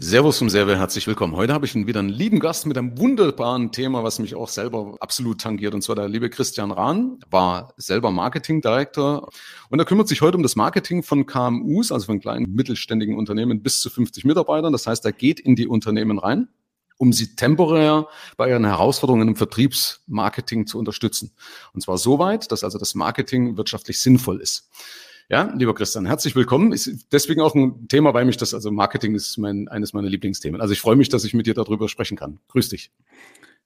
Servus und sehr herzlich willkommen. Heute habe ich wieder einen lieben Gast mit einem wunderbaren Thema, was mich auch selber absolut tangiert. Und zwar der liebe Christian Rahn, war selber Marketing Director und er kümmert sich heute um das Marketing von KMUs, also von kleinen mittelständigen Unternehmen bis zu 50 Mitarbeitern. Das heißt, er geht in die Unternehmen rein um sie temporär bei ihren Herausforderungen im Vertriebsmarketing zu unterstützen. Und zwar so weit, dass also das Marketing wirtschaftlich sinnvoll ist. Ja, lieber Christian, herzlich willkommen. Ist deswegen auch ein Thema, weil mich das, also Marketing ist mein, eines meiner Lieblingsthemen. Also ich freue mich, dass ich mit dir darüber sprechen kann. Grüß dich.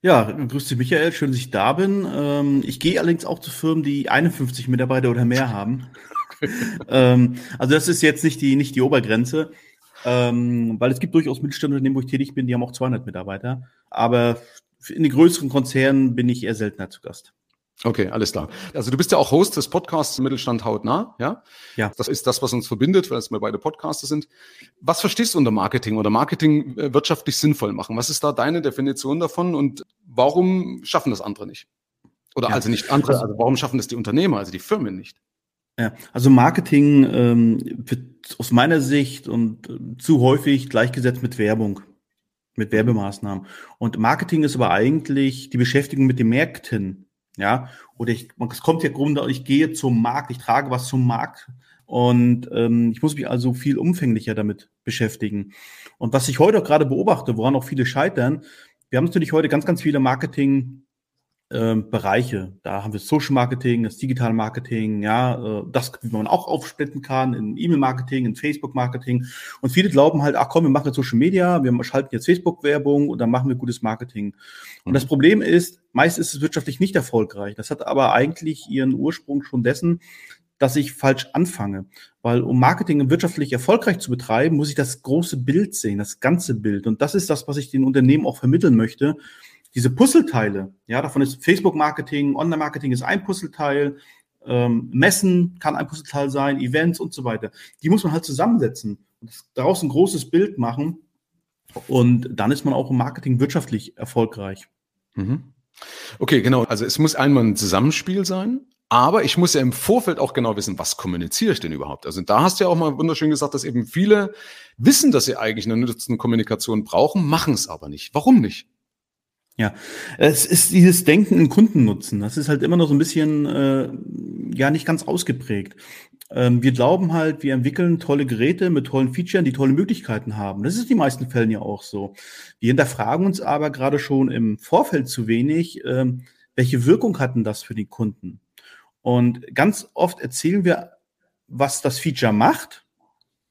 Ja, grüß dich, Michael. Schön, dass ich da bin. Ähm, ich gehe allerdings auch zu Firmen, die 51 Mitarbeiter oder mehr haben. Ähm, also das ist jetzt nicht die, nicht die Obergrenze, ähm, weil es gibt durchaus Mittelständler, wo ich tätig bin, die haben auch 200 Mitarbeiter. Aber in den größeren Konzernen bin ich eher seltener zu Gast. Okay, alles klar. Also du bist ja auch Host des Podcasts Mittelstand hautnah, ja? Ja. Das ist das, was uns verbindet, weil wir beide Podcaster sind. Was verstehst du unter Marketing oder Marketing äh, wirtschaftlich sinnvoll machen? Was ist da deine Definition davon und warum schaffen das andere nicht? Oder ja. also nicht andere, also warum schaffen das die Unternehmer, also die Firmen nicht? Ja, also Marketing ähm, wird aus meiner Sicht und äh, zu häufig gleichgesetzt mit Werbung, mit Werbemaßnahmen. Und Marketing ist aber eigentlich die Beschäftigung mit den Märkten. Ja, oder ich, es kommt ja Grunde, ich gehe zum Markt, ich trage was zum Markt und ähm, ich muss mich also viel umfänglicher damit beschäftigen. Und was ich heute auch gerade beobachte, woran auch viele scheitern, wir haben natürlich heute ganz, ganz viele Marketing ähm, Bereiche. Da haben wir Social Marketing, das Digital Marketing, ja, äh, das, wie man auch aufsplitten kann in E-Mail-Marketing, in Facebook-Marketing. Und viele glauben halt, ach komm, wir machen jetzt Social Media, wir schalten jetzt Facebook-Werbung und dann machen wir gutes Marketing. Und das Problem ist, meist ist es wirtschaftlich nicht erfolgreich. Das hat aber eigentlich ihren Ursprung schon dessen, dass ich falsch anfange. Weil um Marketing wirtschaftlich erfolgreich zu betreiben, muss ich das große Bild sehen, das ganze Bild. Und das ist das, was ich den Unternehmen auch vermitteln möchte diese Puzzleteile, ja, davon ist Facebook-Marketing, Online-Marketing ist ein Puzzleteil, ähm, Messen kann ein Puzzleteil sein, Events und so weiter. Die muss man halt zusammensetzen und daraus ein großes Bild machen und dann ist man auch im Marketing wirtschaftlich erfolgreich. Mhm. Okay, genau. Also es muss einmal ein Zusammenspiel sein, aber ich muss ja im Vorfeld auch genau wissen, was kommuniziere ich denn überhaupt? Also da hast du ja auch mal wunderschön gesagt, dass eben viele wissen, dass sie eigentlich eine nutzende Kommunikation brauchen, machen es aber nicht. Warum nicht? Ja, es ist dieses Denken in Kundennutzen. Das ist halt immer noch so ein bisschen, äh, ja, nicht ganz ausgeprägt. Ähm, wir glauben halt, wir entwickeln tolle Geräte mit tollen Features, die tolle Möglichkeiten haben. Das ist in den meisten Fällen ja auch so. Wir hinterfragen uns aber gerade schon im Vorfeld zu wenig, ähm, welche Wirkung hatten das für die Kunden? Und ganz oft erzählen wir, was das Feature macht.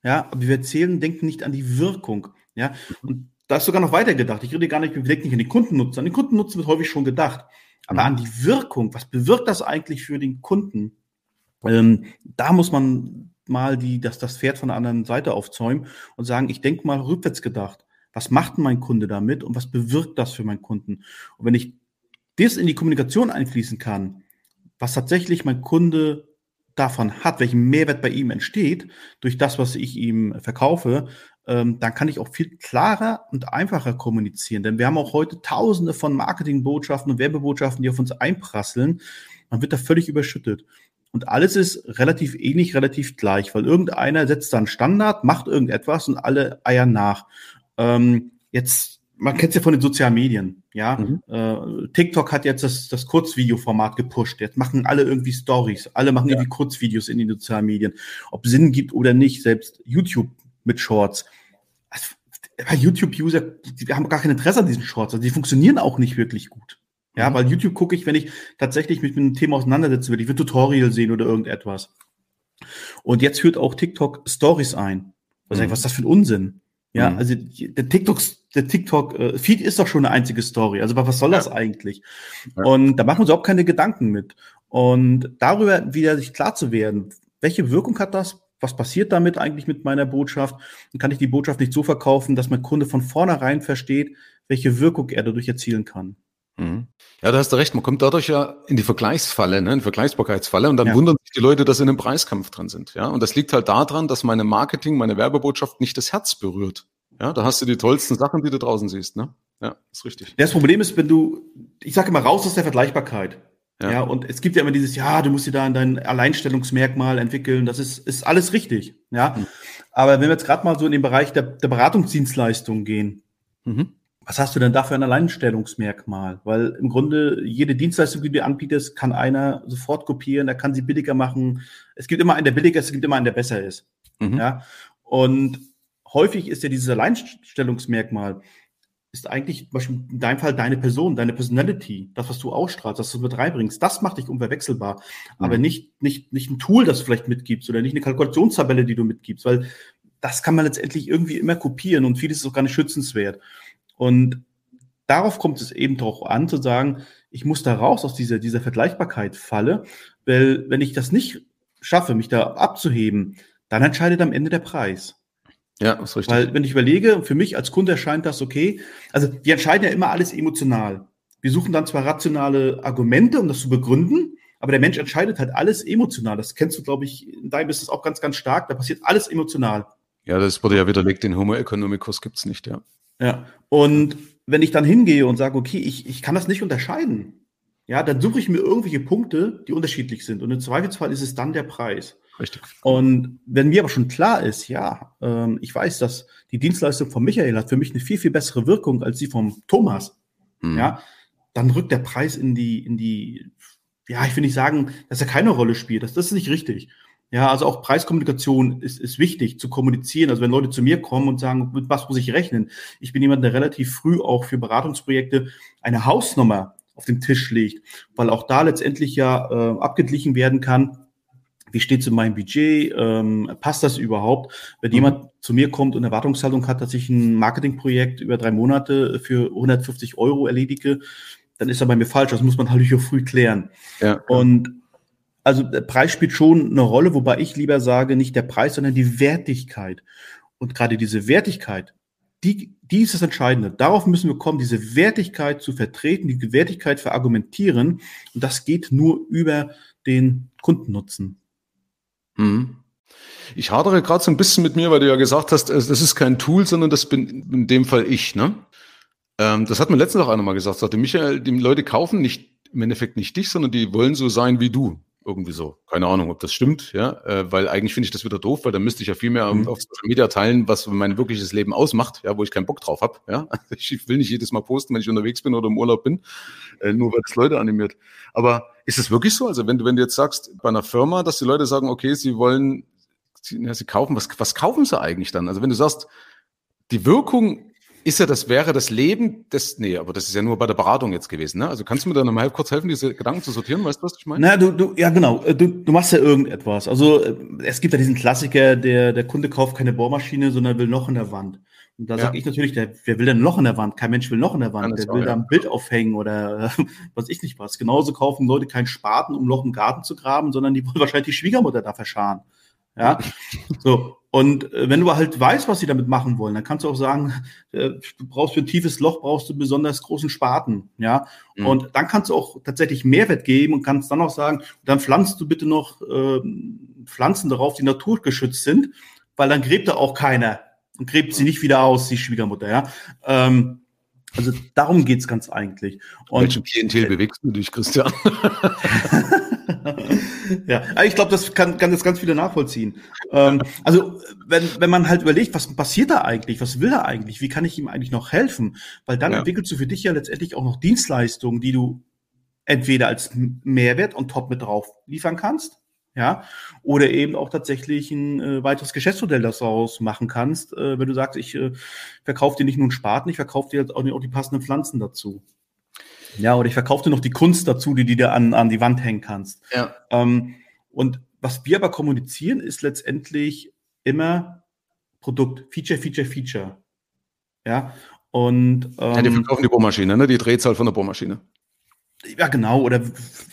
Ja, aber wir erzählen, denken nicht an die Wirkung. Ja, und da ist sogar noch weiter gedacht. Ich rede gar nicht, wir denken nicht an den Kundennutzen. An den Kundennutzen wird häufig schon gedacht. Aber mhm. an die Wirkung, was bewirkt das eigentlich für den Kunden? Ähm, da muss man mal die, das, das Pferd von der anderen Seite aufzäumen und sagen, ich denke mal rückwärts gedacht. Was macht mein Kunde damit und was bewirkt das für meinen Kunden? Und wenn ich das in die Kommunikation einfließen kann, was tatsächlich mein Kunde davon hat, welchen Mehrwert bei ihm entsteht, durch das, was ich ihm verkaufe, ähm, dann kann ich auch viel klarer und einfacher kommunizieren. Denn wir haben auch heute tausende von Marketingbotschaften und Werbebotschaften, die auf uns einprasseln. Man wird da völlig überschüttet. Und alles ist relativ ähnlich, relativ gleich, weil irgendeiner setzt da einen Standard, macht irgendetwas und alle eiern nach. Ähm, jetzt, man kennt es ja von den sozialen Medien, ja. Mhm. Äh, TikTok hat jetzt das, das Kurzvideoformat gepusht. Jetzt machen alle irgendwie Stories, alle machen ja. irgendwie Kurzvideos in den sozialen Medien. Ob Sinn gibt oder nicht, selbst YouTube mit Shorts. Also, YouTube-User, die haben gar kein Interesse an diesen Shorts. Also die funktionieren auch nicht wirklich gut. Ja, mhm. weil YouTube gucke ich, wenn ich tatsächlich mich mit einem Thema auseinandersetzen will. Ich will Tutorial sehen oder irgendetwas. Und jetzt führt auch TikTok Stories ein. Was, mhm. was ist das für ein Unsinn? Ja, mhm. also der TikTok, der TikTok äh, Feed ist doch schon eine einzige Story. Also was soll das ja. eigentlich? Ja. Und da machen wir uns überhaupt keine Gedanken mit. Und darüber wieder sich klar zu werden, welche Wirkung hat das? Was passiert damit eigentlich mit meiner Botschaft? Und kann ich die Botschaft nicht so verkaufen, dass mein Kunde von vornherein versteht, welche Wirkung er dadurch erzielen kann? Mhm. Ja, da hast du recht. Man kommt dadurch ja in die Vergleichsfalle, ne, in die Vergleichbarkeitsfalle und dann ja. wundern sich die Leute, dass sie in einem Preiskampf drin sind. Ja, und das liegt halt daran, dass meine Marketing, meine Werbebotschaft nicht das Herz berührt. Ja, da hast du die tollsten Sachen, die du draußen siehst, ne? Ja, ist richtig. Das Problem ist, wenn du, ich sage immer raus aus der Vergleichbarkeit. Ja. ja. und es gibt ja immer dieses, ja, du musst dir da dein Alleinstellungsmerkmal entwickeln. Das ist, ist alles richtig. Ja. Mhm. Aber wenn wir jetzt gerade mal so in den Bereich der, der Beratungsdienstleistung gehen, mhm. was hast du denn da für ein Alleinstellungsmerkmal? Weil im Grunde jede Dienstleistung, die du anbietest, kann einer sofort kopieren, er kann sie billiger machen. Es gibt immer einen, der billiger ist, es gibt immer einen, der besser ist. Mhm. Ja. Und häufig ist ja dieses Alleinstellungsmerkmal, ist eigentlich zum Beispiel in deinem Fall deine Person, deine Personality, das, was du ausstrahlst, das du mit reinbringst, das macht dich unverwechselbar. Mhm. Aber nicht, nicht, nicht ein Tool, das du vielleicht mitgibst oder nicht eine Kalkulationstabelle, die du mitgibst, weil das kann man letztendlich irgendwie immer kopieren und vieles ist auch gar nicht schützenswert. Und darauf kommt es eben drauf an, zu sagen, ich muss da raus aus dieser, dieser Vergleichbarkeit falle, weil wenn ich das nicht schaffe, mich da abzuheben, dann entscheidet am Ende der Preis. Ja, ist richtig. Weil, wenn ich überlege, für mich als Kunde erscheint das okay. Also, wir entscheiden ja immer alles emotional. Wir suchen dann zwar rationale Argumente, um das zu begründen, aber der Mensch entscheidet halt alles emotional. Das kennst du, glaube ich, in deinem Business auch ganz, ganz stark. Da passiert alles emotional. Ja, das wurde ja widerlegt, den Homo economicus gibt es nicht, ja. Ja, und wenn ich dann hingehe und sage, okay, ich, ich kann das nicht unterscheiden, ja, dann suche ich mir irgendwelche Punkte, die unterschiedlich sind. Und im Zweifelsfall ist es dann der Preis. Richtig. Und wenn mir aber schon klar ist, ja, ähm, ich weiß, dass die Dienstleistung von Michael hat für mich eine viel, viel bessere Wirkung als die vom Thomas, mhm. ja, dann rückt der Preis in die, in die, ja, ich will nicht sagen, dass er keine Rolle spielt. Das, das ist nicht richtig. Ja, also auch Preiskommunikation ist, ist wichtig zu kommunizieren. Also wenn Leute zu mir kommen und sagen, mit was muss ich rechnen? Ich bin jemand, der relativ früh auch für Beratungsprojekte eine Hausnummer auf den Tisch legt, weil auch da letztendlich ja äh, abgeglichen werden kann, wie steht es in meinem Budget, ähm, passt das überhaupt? Wenn mhm. jemand zu mir kommt und Erwartungshaltung hat, dass ich ein Marketingprojekt über drei Monate für 150 Euro erledige, dann ist er bei mir falsch. Das muss man halt früh klären. Ja. Und also der Preis spielt schon eine Rolle, wobei ich lieber sage, nicht der Preis, sondern die Wertigkeit. Und gerade diese Wertigkeit, die, die ist das Entscheidende. Darauf müssen wir kommen, diese Wertigkeit zu vertreten, die Wertigkeit verargumentieren. Und das geht nur über den Kundennutzen. Mhm. Ich hadere gerade so ein bisschen mit mir, weil du ja gesagt hast, das ist kein Tool, sondern das bin in dem Fall ich. Ne? Ähm, das hat mir letztens auch einer mal gesagt. Sagte Michael, die Leute kaufen nicht im Endeffekt nicht dich, sondern die wollen so sein wie du. Irgendwie so. Keine Ahnung, ob das stimmt, ja. Äh, weil eigentlich finde ich das wieder doof, weil dann müsste ich ja viel mehr mhm. auf Social Media teilen, was mein wirkliches Leben ausmacht, ja, wo ich keinen Bock drauf habe. Ja. Ich will nicht jedes Mal posten, wenn ich unterwegs bin oder im Urlaub bin, äh, nur weil das Leute animiert. Aber ist es wirklich so? Also wenn du, wenn du jetzt sagst, bei einer Firma, dass die Leute sagen, okay, sie wollen, sie, ja, sie kaufen, was, was kaufen sie eigentlich dann? Also wenn du sagst, die Wirkung ist ja, das wäre das Leben des, nee, aber das ist ja nur bei der Beratung jetzt gewesen, ne? Also kannst du mir da nochmal kurz helfen, diese Gedanken zu sortieren? Weißt du, was ich meine? Na, du, du, ja, genau. Du, du machst ja irgendetwas. Also, äh, es gibt ja diesen Klassiker, der, der Kunde kauft keine Bohrmaschine, sondern will noch in der Wand. Und da ja. sage ich natürlich, der, wer will denn ein Loch in der Wand? Kein Mensch will ein Loch in der Wand. der will auch, da ein Bild aufhängen oder was ich nicht was. Genauso kaufen Leute keinen Spaten, um Loch im Garten zu graben, sondern die wollen wahrscheinlich die Schwiegermutter da verscharen. Ja, so. Und äh, wenn du halt weißt, was sie damit machen wollen, dann kannst du auch sagen, äh, du brauchst für ein tiefes Loch brauchst du besonders großen Spaten, ja. Mhm. Und dann kannst du auch tatsächlich Mehrwert geben und kannst dann auch sagen, dann pflanzt du bitte noch äh, Pflanzen darauf, die naturgeschützt sind, weil dann gräbt da auch keiner und gräbt sie nicht wieder aus, die Schwiegermutter, ja. Ähm, also darum geht's ganz eigentlich. Und Welchem Klientel bewegst du dich, Christian? ja, ich glaube, das kann, kann das ganz viele nachvollziehen. Ähm, also, wenn, wenn man halt überlegt, was passiert da eigentlich, was will er eigentlich, wie kann ich ihm eigentlich noch helfen? Weil dann ja. entwickelst du für dich ja letztendlich auch noch Dienstleistungen, die du entweder als Mehrwert und top mit drauf liefern kannst, ja, oder eben auch tatsächlich ein äh, weiteres Geschäftsmodell daraus machen kannst, äh, wenn du sagst, ich äh, verkaufe dir nicht nur einen Spaten, ich verkaufe dir jetzt auch, auch die passenden Pflanzen dazu. Ja, oder ich verkaufe dir noch die Kunst dazu, die, die du an, an die Wand hängen kannst. Ja. Ähm, und was wir aber kommunizieren, ist letztendlich immer Produkt, Feature, Feature, Feature. Ja. Und ähm, ja, die verkaufen die Bohrmaschine, ne? Die Drehzahl von der Bohrmaschine. Ja, genau. Oder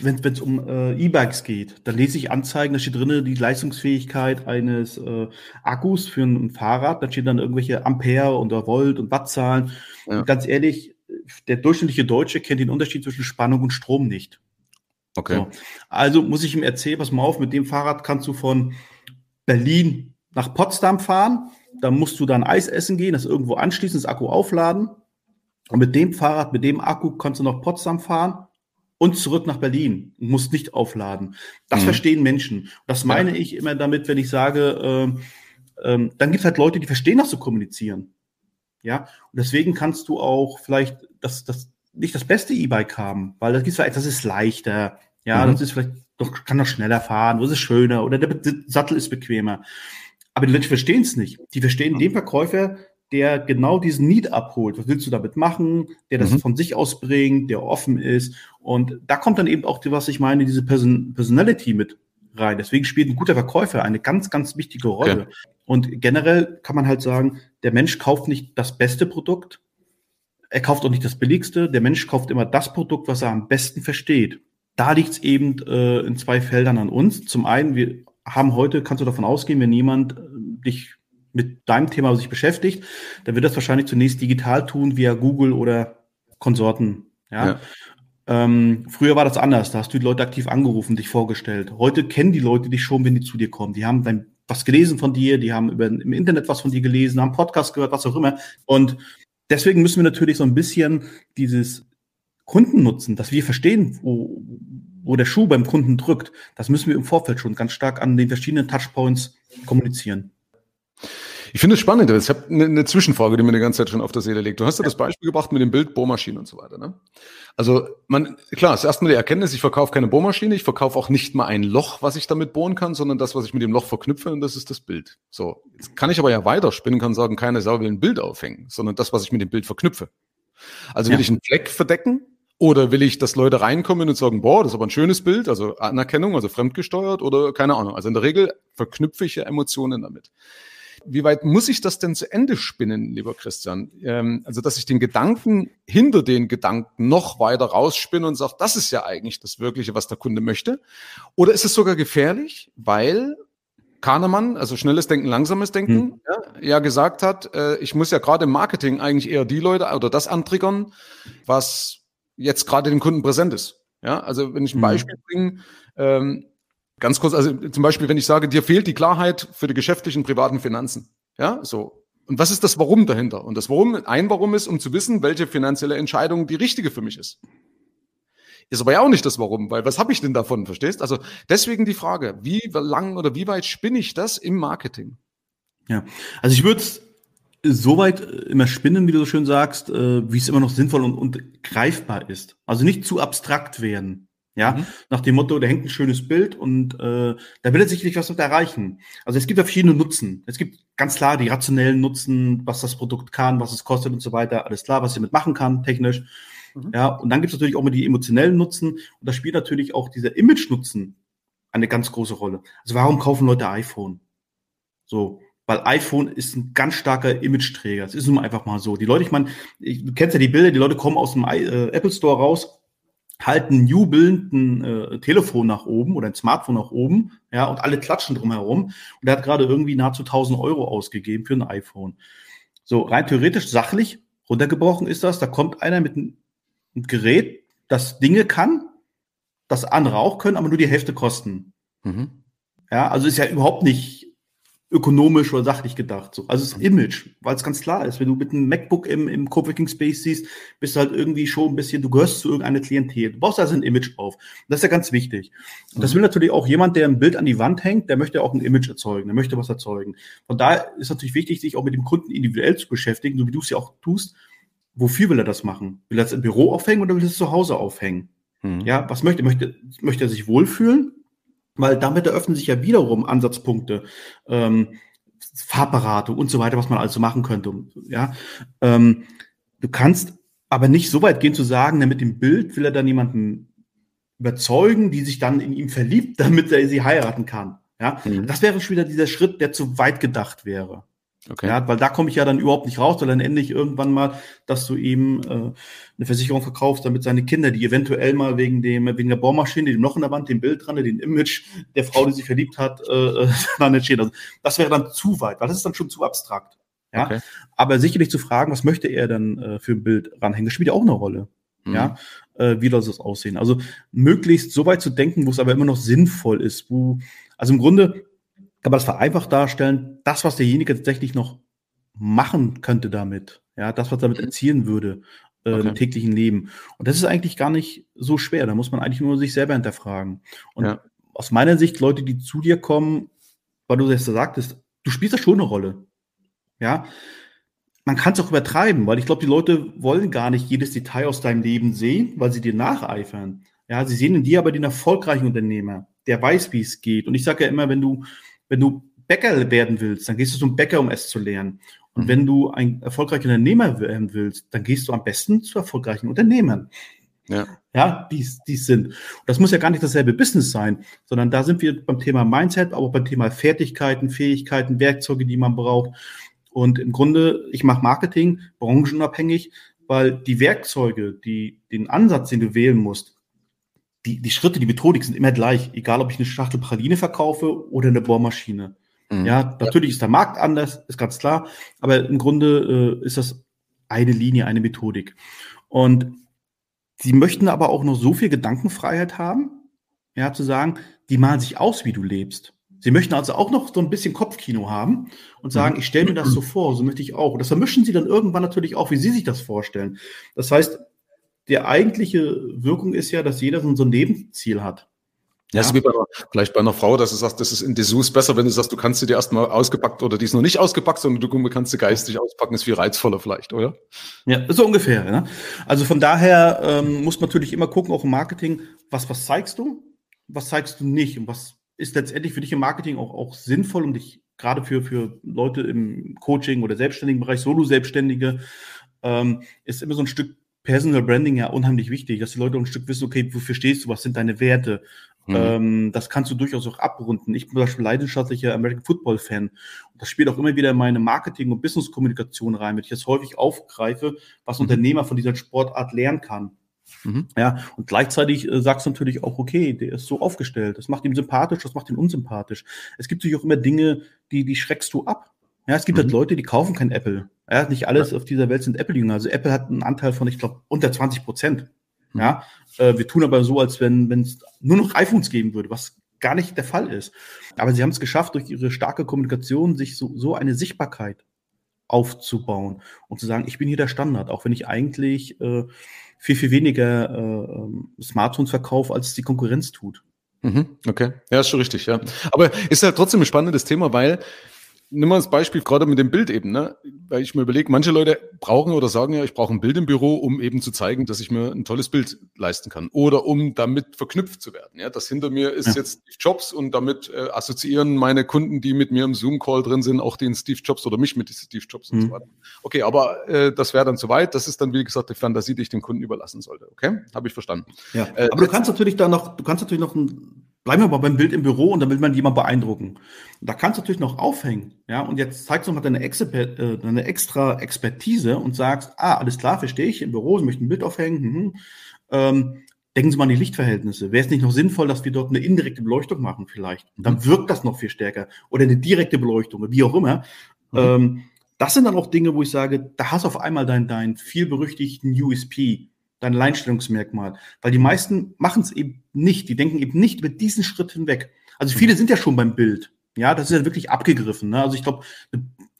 wenn es um äh, E-Bikes geht, dann lese ich Anzeigen, da steht drin die Leistungsfähigkeit eines äh, Akkus für ein, ein Fahrrad. Da stehen dann irgendwelche Ampere und Volt und Wattzahlen. Ja. Und ganz ehrlich, der durchschnittliche Deutsche kennt den Unterschied zwischen Spannung und Strom nicht. Okay. So. Also muss ich ihm erzählen, pass mal auf, mit dem Fahrrad kannst du von Berlin nach Potsdam fahren. Da musst du dann Eis essen gehen, das irgendwo anschließen, das Akku aufladen. Und mit dem Fahrrad, mit dem Akku kannst du nach Potsdam fahren und zurück nach Berlin und musst nicht aufladen. Das mhm. verstehen Menschen. Das meine ja. ich immer damit, wenn ich sage, äh, äh, dann gibt es halt Leute, die verstehen das zu kommunizieren. Ja, und deswegen kannst du auch vielleicht das, das nicht das beste E-Bike haben, weil das gibt vielleicht, das ist leichter, ja, mhm. das ist vielleicht doch, kann doch schneller fahren, das ist schöner oder der Sattel ist bequemer. Aber die Leute verstehen es nicht. Die verstehen mhm. den Verkäufer, der genau diesen Need abholt. Was willst du damit machen? Der das mhm. von sich aus bringt, der offen ist. Und da kommt dann eben auch, was ich meine, diese Person Personality mit rein. Deswegen spielt ein guter Verkäufer eine ganz, ganz wichtige Rolle. Okay. Und generell kann man halt sagen, der Mensch kauft nicht das beste Produkt. Er kauft auch nicht das billigste. Der Mensch kauft immer das Produkt, was er am besten versteht. Da liegt es eben äh, in zwei Feldern an uns. Zum einen, wir haben heute, kannst du davon ausgehen, wenn jemand äh, dich mit deinem Thema sich beschäftigt, dann wird das wahrscheinlich zunächst digital tun via Google oder Konsorten. Ja. ja. Ähm, früher war das anders. Da hast du die Leute aktiv angerufen, dich vorgestellt. Heute kennen die Leute dich schon, wenn die zu dir kommen. Die haben dann was gelesen von dir, die haben über, im Internet was von dir gelesen, haben Podcast gehört, was auch immer. Und deswegen müssen wir natürlich so ein bisschen dieses Kundennutzen, dass wir verstehen, wo, wo der Schuh beim Kunden drückt, das müssen wir im Vorfeld schon ganz stark an den verschiedenen Touchpoints kommunizieren. Ich finde es spannend. Ich habe eine, eine, Zwischenfrage, die mir die ganze Zeit schon auf der Seele liegt. Du hast ja das Beispiel gebracht mit dem Bild Bohrmaschinen und so weiter. Ne? Also man, klar, ist erstmal die Erkenntnis, ich verkaufe keine Bohrmaschine, ich verkaufe auch nicht mal ein Loch, was ich damit bohren kann, sondern das, was ich mit dem Loch verknüpfe, und das ist das Bild. So, jetzt kann ich aber ja weiterspinnen, kann sagen, keine Sau will ein Bild aufhängen, sondern das, was ich mit dem Bild verknüpfe. Also will ja. ich einen Fleck verdecken, oder will ich, dass Leute reinkommen und sagen, boah, das ist aber ein schönes Bild, also Anerkennung, also fremdgesteuert oder keine Ahnung. Also in der Regel verknüpfe ich ja Emotionen damit. Wie weit muss ich das denn zu Ende spinnen, lieber Christian? Ähm, also, dass ich den Gedanken hinter den Gedanken noch weiter rausspinne und sage, das ist ja eigentlich das Wirkliche, was der Kunde möchte. Oder ist es sogar gefährlich, weil Kahnemann, also schnelles Denken, langsames Denken, hm. ja, ja, gesagt hat, äh, ich muss ja gerade im Marketing eigentlich eher die Leute oder das antriggern, was jetzt gerade dem Kunden präsent ist. Ja, also wenn ich ein hm. Beispiel bringe, ähm, Ganz kurz, also zum Beispiel, wenn ich sage, dir fehlt die Klarheit für die geschäftlichen privaten Finanzen. Ja, so. Und was ist das Warum dahinter? Und das Warum, ein Warum ist, um zu wissen, welche finanzielle Entscheidung die richtige für mich ist. Ist aber ja auch nicht das Warum, weil was habe ich denn davon, verstehst? Also deswegen die Frage, wie lang oder wie weit spinne ich das im Marketing? Ja, also ich würde es so weit immer spinnen, wie du so schön sagst, äh, wie es immer noch sinnvoll und, und greifbar ist. Also nicht zu abstrakt werden. Ja, mhm. nach dem Motto, da hängt ein schönes Bild und äh, da will er sicherlich was mit erreichen. Also es gibt ja verschiedene Nutzen. Es gibt ganz klar die rationellen Nutzen, was das Produkt kann, was es kostet und so weiter. Alles klar, was er damit machen kann, technisch. Mhm. Ja, und dann gibt es natürlich auch immer die emotionellen Nutzen und da spielt natürlich auch dieser Image-Nutzen eine ganz große Rolle. Also warum kaufen Leute iPhone? So, weil iPhone ist ein ganz starker Image-Träger. Es ist nun einfach mal so. Die Leute, ich meine, du kennst ja die Bilder, die Leute kommen aus dem äh, Apple Store raus halten jubelnd ein äh, Telefon nach oben oder ein Smartphone nach oben, ja, und alle klatschen drumherum. Und er hat gerade irgendwie nahezu 1000 Euro ausgegeben für ein iPhone. So rein theoretisch, sachlich runtergebrochen ist das. Da kommt einer mit einem, einem Gerät, das Dinge kann, das andere auch können, aber nur die Hälfte kosten. Mhm. Ja, also ist ja überhaupt nicht ökonomisch oder sachlich gedacht. So. Also das Image, weil es ganz klar ist, wenn du mit einem MacBook im, im Coworking Space siehst, bist du halt irgendwie schon ein bisschen, du gehörst zu irgendeiner Klientel. Du baust also ein Image auf. das ist ja ganz wichtig. Und das mhm. will natürlich auch jemand, der ein Bild an die Wand hängt, der möchte auch ein Image erzeugen, der möchte was erzeugen. Von daher ist natürlich wichtig, sich auch mit dem Kunden individuell zu beschäftigen, so wie du es ja auch tust. Wofür will er das machen? Will er es im Büro aufhängen oder will er es zu Hause aufhängen? Mhm. Ja, was möchte, möchte, möchte er sich wohlfühlen? Weil damit eröffnen sich ja wiederum Ansatzpunkte, ähm, Farbberatung und so weiter, was man also machen könnte. Ja, ähm, du kannst aber nicht so weit gehen zu sagen, mit dem Bild will er dann jemanden überzeugen, die sich dann in ihm verliebt, damit er sie heiraten kann. Ja, mhm. das wäre schon wieder dieser Schritt, der zu weit gedacht wäre. Okay. Ja, weil da komme ich ja dann überhaupt nicht raus, weil dann endlich irgendwann mal, dass du ihm äh, eine Versicherung verkaufst, damit seine Kinder, die eventuell mal wegen dem wegen der Bohrmaschine, dem Loch in der Wand, dem Bild dran, dem Image der Frau, die sich verliebt hat, äh, dann entstehen. Also das wäre dann zu weit, weil das ist dann schon zu abstrakt. Ja, okay. aber sicherlich zu fragen, was möchte er dann äh, für ein Bild ranhängen, das spielt ja auch eine Rolle. Mhm. Ja, äh, wie soll es aussehen? Also möglichst so weit zu denken, wo es aber immer noch sinnvoll ist, wo also im Grunde kann man das vereinfacht darstellen, das, was derjenige tatsächlich noch machen könnte damit, ja, das, was damit mhm. erzielen würde, äh, okay. im täglichen Leben. Und das ist eigentlich gar nicht so schwer. Da muss man eigentlich nur sich selber hinterfragen. Und ja. aus meiner Sicht, Leute, die zu dir kommen, weil du das sagtest, du spielst da schon eine Rolle. Ja, man kann es auch übertreiben, weil ich glaube, die Leute wollen gar nicht jedes Detail aus deinem Leben sehen, weil sie dir nacheifern. Ja, sie sehen in dir aber den erfolgreichen Unternehmer, der weiß, wie es geht. Und ich sage ja immer, wenn du, wenn du Bäcker werden willst, dann gehst du zum Bäcker, um es zu lernen. Und mhm. wenn du ein erfolgreicher Unternehmer werden willst, dann gehst du am besten zu erfolgreichen Unternehmern. Ja. Ja, die die sind. Das muss ja gar nicht dasselbe Business sein, sondern da sind wir beim Thema Mindset, aber auch beim Thema Fertigkeiten, Fähigkeiten, Werkzeuge, die man braucht. Und im Grunde, ich mache Marketing branchenabhängig, weil die Werkzeuge, die, den Ansatz, den du wählen musst, die, die Schritte, die Methodik sind immer gleich, egal ob ich eine Schachtel Praline verkaufe oder eine Bohrmaschine. Mhm. Ja, natürlich ist der Markt anders, ist ganz klar, aber im Grunde äh, ist das eine Linie, eine Methodik. Und sie möchten aber auch noch so viel Gedankenfreiheit haben, ja, zu sagen, die malen sich aus, wie du lebst. Sie möchten also auch noch so ein bisschen Kopfkino haben und sagen, mhm. ich stelle mir das so vor, so möchte ich auch. Und das vermischen Sie dann irgendwann natürlich auch, wie Sie sich das vorstellen. Das heißt, die eigentliche Wirkung ist ja, dass jeder so ein Lebensziel hat. Ja, ist wie bei einer, vielleicht bei einer Frau, dass du sagst, das ist in Dessous besser, wenn du sagst, du kannst sie dir erstmal ausgepackt oder die ist noch nicht ausgepackt, sondern du kannst sie geistig auspacken, ist viel reizvoller vielleicht, oder? Ja, so ungefähr. Ja. Also von daher ähm, muss man natürlich immer gucken, auch im Marketing, was, was zeigst du, was zeigst du nicht und was ist letztendlich für dich im Marketing auch, auch sinnvoll und dich gerade für, für Leute im Coaching oder selbstständigen Bereich, Solo-Selbstständige, ähm, ist immer so ein Stück Personal Branding ja unheimlich wichtig, dass die Leute ein Stück wissen, okay, wofür stehst du, was sind deine Werte? Mhm. Ähm, das kannst du durchaus auch abrunden. Ich bin zum Beispiel leidenschaftlicher American Football Fan. Und das spielt auch immer wieder in meine Marketing- und Business-Kommunikation rein, wenn ich das häufig aufgreife, was mhm. Unternehmer von dieser Sportart lernen kann. Mhm. Ja, und gleichzeitig äh, sagst du natürlich auch, okay, der ist so aufgestellt, das macht ihn sympathisch, das macht ihn unsympathisch. Es gibt natürlich auch immer Dinge, die, die schreckst du ab. Ja, es gibt halt mhm. halt Leute, die kaufen kein Apple. Ja, nicht alles ja. auf dieser Welt sind Apple-Jünger. Also Apple hat einen Anteil von, ich glaube, unter 20 Prozent. Mhm. Ja, äh, wir tun aber so, als wenn es nur noch iPhones geben würde, was gar nicht der Fall ist. Aber sie haben es geschafft, durch ihre starke Kommunikation sich so, so eine Sichtbarkeit aufzubauen und zu sagen, ich bin hier der Standard, auch wenn ich eigentlich äh, viel, viel weniger äh, Smartphones verkaufe, als die Konkurrenz tut. Mhm, okay, ja, ist schon richtig, ja. Aber ist ja trotzdem ein spannendes Thema, weil nimm mal das Beispiel gerade mit dem Bild eben, ne? weil ich mir überlege, manche Leute brauchen oder sagen ja, ich brauche ein Bild im Büro, um eben zu zeigen, dass ich mir ein tolles Bild leisten kann oder um damit verknüpft zu werden. Ja, das hinter mir ist ja. jetzt Steve Jobs und damit äh, assoziieren meine Kunden, die mit mir im Zoom-Call drin sind, auch den Steve Jobs oder mich mit Steve Jobs mhm. und so weiter. Okay, aber äh, das wäre dann zu weit. Das ist dann, wie gesagt, die Fantasie, die ich dem Kunden überlassen sollte. Okay, habe ich verstanden. Ja, äh, aber du kannst natürlich da noch, du kannst natürlich noch ein Bleiben wir mal beim Bild im Büro und dann will man jemanden beeindrucken. Und da kannst du natürlich noch aufhängen. Ja, und jetzt zeigst du mal deine, Exper äh, deine extra Expertise und sagst, ah, alles klar, verstehe ich, im Büro, ich möchte ein Bild aufhängen. Mhm. Ähm, denken Sie mal an die Lichtverhältnisse. Wäre es nicht noch sinnvoll, dass wir dort eine indirekte Beleuchtung machen vielleicht? Und dann wirkt das noch viel stärker. Oder eine direkte Beleuchtung, wie auch immer. Mhm. Ähm, das sind dann auch Dinge, wo ich sage, da hast du auf einmal deinen dein viel berüchtigten USP dein Alleinstellungsmerkmal. Weil die meisten machen es eben nicht. Die denken eben nicht über diesen Schritt hinweg. Also viele sind ja schon beim Bild. Ja, das ist ja wirklich abgegriffen. Ne? Also ich glaube,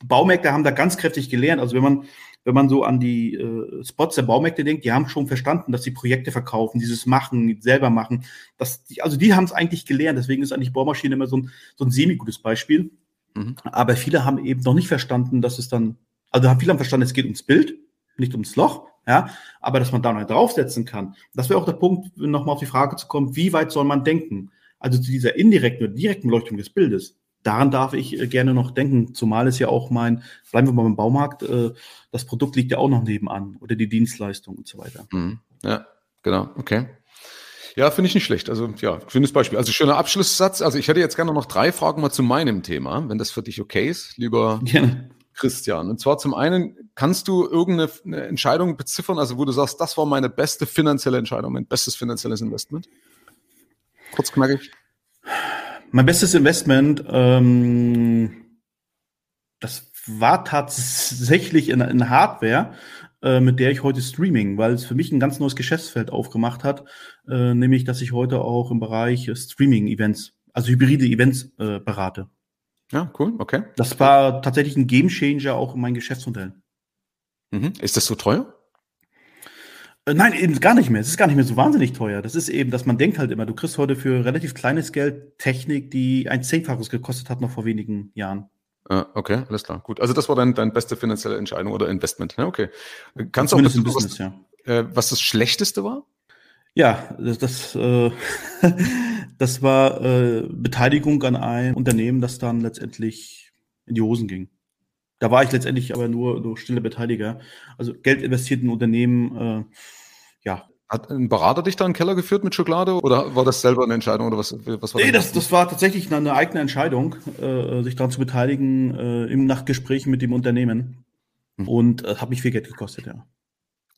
Baumärkte haben da ganz kräftig gelernt. Also wenn man, wenn man so an die äh, Spots der Baumärkte denkt, die haben schon verstanden, dass sie Projekte verkaufen, dieses Machen, selber machen. Das, die, also die haben es eigentlich gelernt. Deswegen ist eigentlich Baumaschine immer so ein, so ein semi-gutes Beispiel. Mhm. Aber viele haben eben noch nicht verstanden, dass es dann, also viele haben verstanden, es geht ums Bild, nicht ums Loch. Ja, aber dass man da noch draufsetzen kann, das wäre auch der Punkt, nochmal auf die Frage zu kommen, wie weit soll man denken? Also zu dieser indirekten oder direkten Beleuchtung des Bildes. Daran darf ich äh, gerne noch denken, zumal es ja auch mein, bleiben wir mal beim Baumarkt, äh, das Produkt liegt ja auch noch nebenan oder die Dienstleistung und so weiter. Mhm. Ja, genau, okay. Ja, finde ich nicht schlecht. Also ja, schönes Beispiel. Also schöner Abschlusssatz. Also ich hätte jetzt gerne noch drei Fragen mal zu meinem Thema, wenn das für dich okay ist, lieber. Christian. Und zwar zum einen, kannst du irgendeine Entscheidung beziffern, also wo du sagst, das war meine beste finanzielle Entscheidung, mein bestes finanzielles Investment? Kurz knackig. Mein bestes Investment, ähm, das war tatsächlich in, in Hardware, äh, mit der ich heute Streaming, weil es für mich ein ganz neues Geschäftsfeld aufgemacht hat, äh, nämlich, dass ich heute auch im Bereich Streaming-Events, also hybride Events äh, berate. Ja, cool, okay. Das war tatsächlich ein Gamechanger auch in meinem Geschäftsmodell. Mhm. Ist das so teuer? Äh, nein, eben gar nicht mehr. Es ist gar nicht mehr so wahnsinnig teuer. Das ist eben, dass man denkt halt immer, du kriegst heute für relativ kleines Geld Technik, die ein Zehnfaches gekostet hat noch vor wenigen Jahren. Ah, okay, alles klar. Gut. Also das war dein, deine beste finanzielle Entscheidung oder Investment. Ja, okay. Kannst du auch wissen, was, ja. äh, was das Schlechteste war? Ja, das, das, äh, das war äh, Beteiligung an einem Unternehmen, das dann letztendlich in die Hosen ging. Da war ich letztendlich aber nur, nur stille Beteiliger. Also Geld investiert in Unternehmen, äh, ja. Hat ein Berater dich da in den Keller geführt mit Schokolade oder war das selber eine Entscheidung oder was, was war Nee, das, das war tatsächlich eine eigene Entscheidung, äh, sich daran zu beteiligen äh, im Nachgespräch mit dem Unternehmen. Mhm. Und äh, hat mich viel Geld gekostet, ja.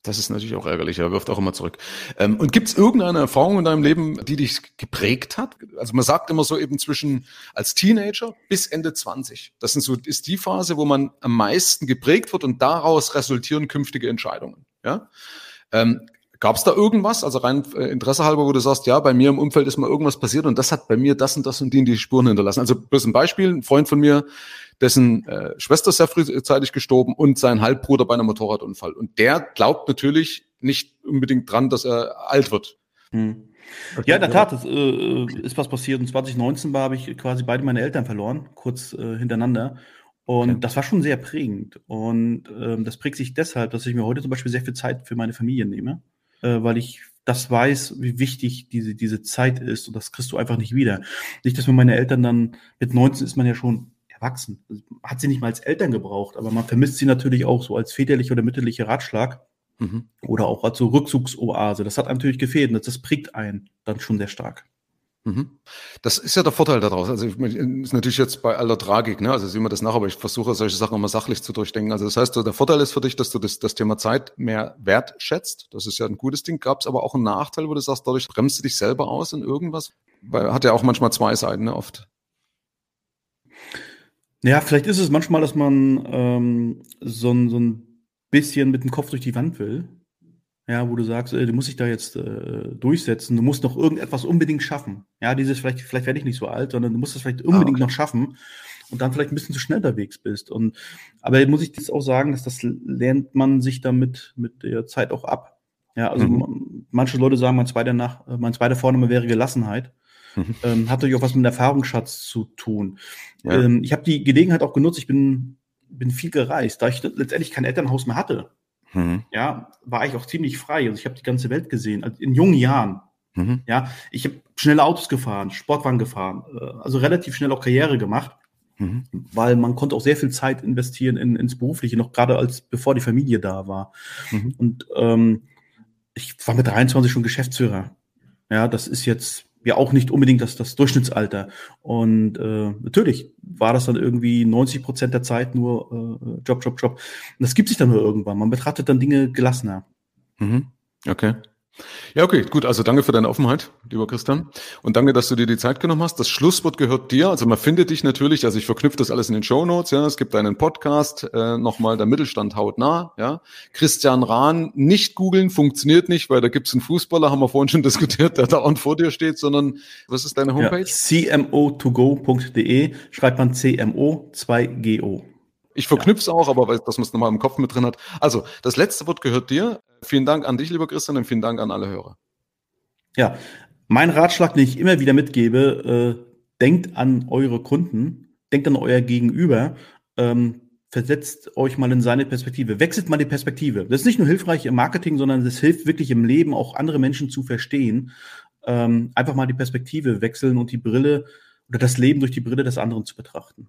Das ist natürlich auch ärgerlich, er wirft auch immer zurück. Ähm, und gibt es irgendeine Erfahrung in deinem Leben, die dich geprägt hat? Also man sagt immer so eben zwischen als Teenager bis Ende 20. Das sind so, ist die Phase, wo man am meisten geprägt wird und daraus resultieren künftige Entscheidungen. Ja? Ähm, Gab es da irgendwas, also rein äh, Interesse halber, wo du sagst, ja, bei mir im Umfeld ist mal irgendwas passiert und das hat bei mir das und das und die, die Spuren hinterlassen. Also bloß ein Beispiel, ein Freund von mir, dessen äh, Schwester ist sehr frühzeitig gestorben und sein Halbbruder bei einem Motorradunfall. Und der glaubt natürlich nicht unbedingt dran, dass er alt wird. Hm. Ja, in der Tat, es äh, ist was passiert. Und 2019 war, habe ich quasi beide meine Eltern verloren, kurz äh, hintereinander. Und okay. das war schon sehr prägend. Und ähm, das prägt sich deshalb, dass ich mir heute zum Beispiel sehr viel Zeit für meine Familie nehme, äh, weil ich das weiß, wie wichtig diese, diese Zeit ist. Und das kriegst du einfach nicht wieder. Nicht, dass mir meine Eltern dann, mit 19 ist man ja schon erwachsen. Hat sie nicht mal als Eltern gebraucht, aber man vermisst sie natürlich auch so als väterlicher oder mütterlicher Ratschlag mhm. oder auch als so Rückzugsoase. Das hat einem natürlich gefehlt und das prägt einen dann schon sehr stark. Mhm. Das ist ja der Vorteil daraus. Also ich ist natürlich jetzt bei aller Tragik, ne? Also sehen wir das nach, aber ich versuche solche Sachen immer sachlich zu durchdenken. Also das heißt, der Vorteil ist für dich, dass du das, das Thema Zeit mehr wertschätzt. Das ist ja ein gutes Ding. Gab es aber auch einen Nachteil, wo du sagst, dadurch bremst du dich selber aus in irgendwas? Weil hat ja auch manchmal zwei Seiten, ne? Oft. Ja, vielleicht ist es manchmal, dass man ähm, so, ein, so ein bisschen mit dem Kopf durch die Wand will. Ja, wo du sagst, äh, du musst dich da jetzt äh, durchsetzen, du musst noch irgendetwas unbedingt schaffen. Ja, dieses, vielleicht, vielleicht werde ich nicht so alt, sondern du musst es vielleicht unbedingt ah, okay. noch schaffen und dann vielleicht ein bisschen zu schnell unterwegs bist. Und aber muss ich jetzt auch sagen, dass das lernt man sich damit mit der Zeit auch ab. Ja, also mhm. manche Leute sagen, mein zweiter nach, mein zweiter Vorname wäre Gelassenheit. Mhm. Ähm, hat natürlich auch was mit Erfahrungsschatz zu tun. Ja. Ähm, ich habe die Gelegenheit auch genutzt, ich bin, bin viel gereist, da ich letztendlich kein Elternhaus mehr hatte. Mhm. Ja, war ich auch ziemlich frei. Also ich habe die ganze Welt gesehen, also in jungen Jahren. Mhm. Ja, ich habe schnelle Autos gefahren, Sportwagen gefahren, äh, also relativ schnell auch Karriere gemacht, mhm. weil man konnte auch sehr viel Zeit investieren in, ins Berufliche, noch gerade als bevor die Familie da war. Mhm. Und ähm, ich war mit 23 schon Geschäftsführer. Ja, das ist jetzt ja auch nicht unbedingt das, das Durchschnittsalter. Und äh, natürlich war das dann irgendwie 90 Prozent der Zeit nur äh, Job, Job, Job. Und das gibt sich dann nur irgendwann. Man betrachtet dann Dinge gelassener. Mhm. Okay. Ja, okay, gut. Also danke für deine Offenheit, lieber Christian. Und danke, dass du dir die Zeit genommen hast. Das Schlusswort gehört dir. Also man findet dich natürlich, also ich verknüpfe das alles in den Show Notes, ja. Es gibt einen Podcast, äh, nochmal der Mittelstand haut nah, ja. Christian Rahn, nicht googeln, funktioniert nicht, weil da gibt's einen Fußballer, haben wir vorhin schon diskutiert, der da und vor dir steht, sondern was ist deine Homepage? Ja, cmo2go.de, schreibt man CMO 2GO. Ich verknüpfe es ja. auch, aber dass man es nochmal im Kopf mit drin hat. Also, das letzte Wort gehört dir. Vielen Dank an dich, lieber Christian, und vielen Dank an alle Hörer. Ja, mein Ratschlag, den ich immer wieder mitgebe, äh, denkt an eure Kunden, denkt an euer Gegenüber, ähm, versetzt euch mal in seine Perspektive, wechselt mal die Perspektive. Das ist nicht nur hilfreich im Marketing, sondern es hilft wirklich im Leben auch andere Menschen zu verstehen. Ähm, einfach mal die Perspektive wechseln und die Brille oder das Leben durch die Brille des anderen zu betrachten.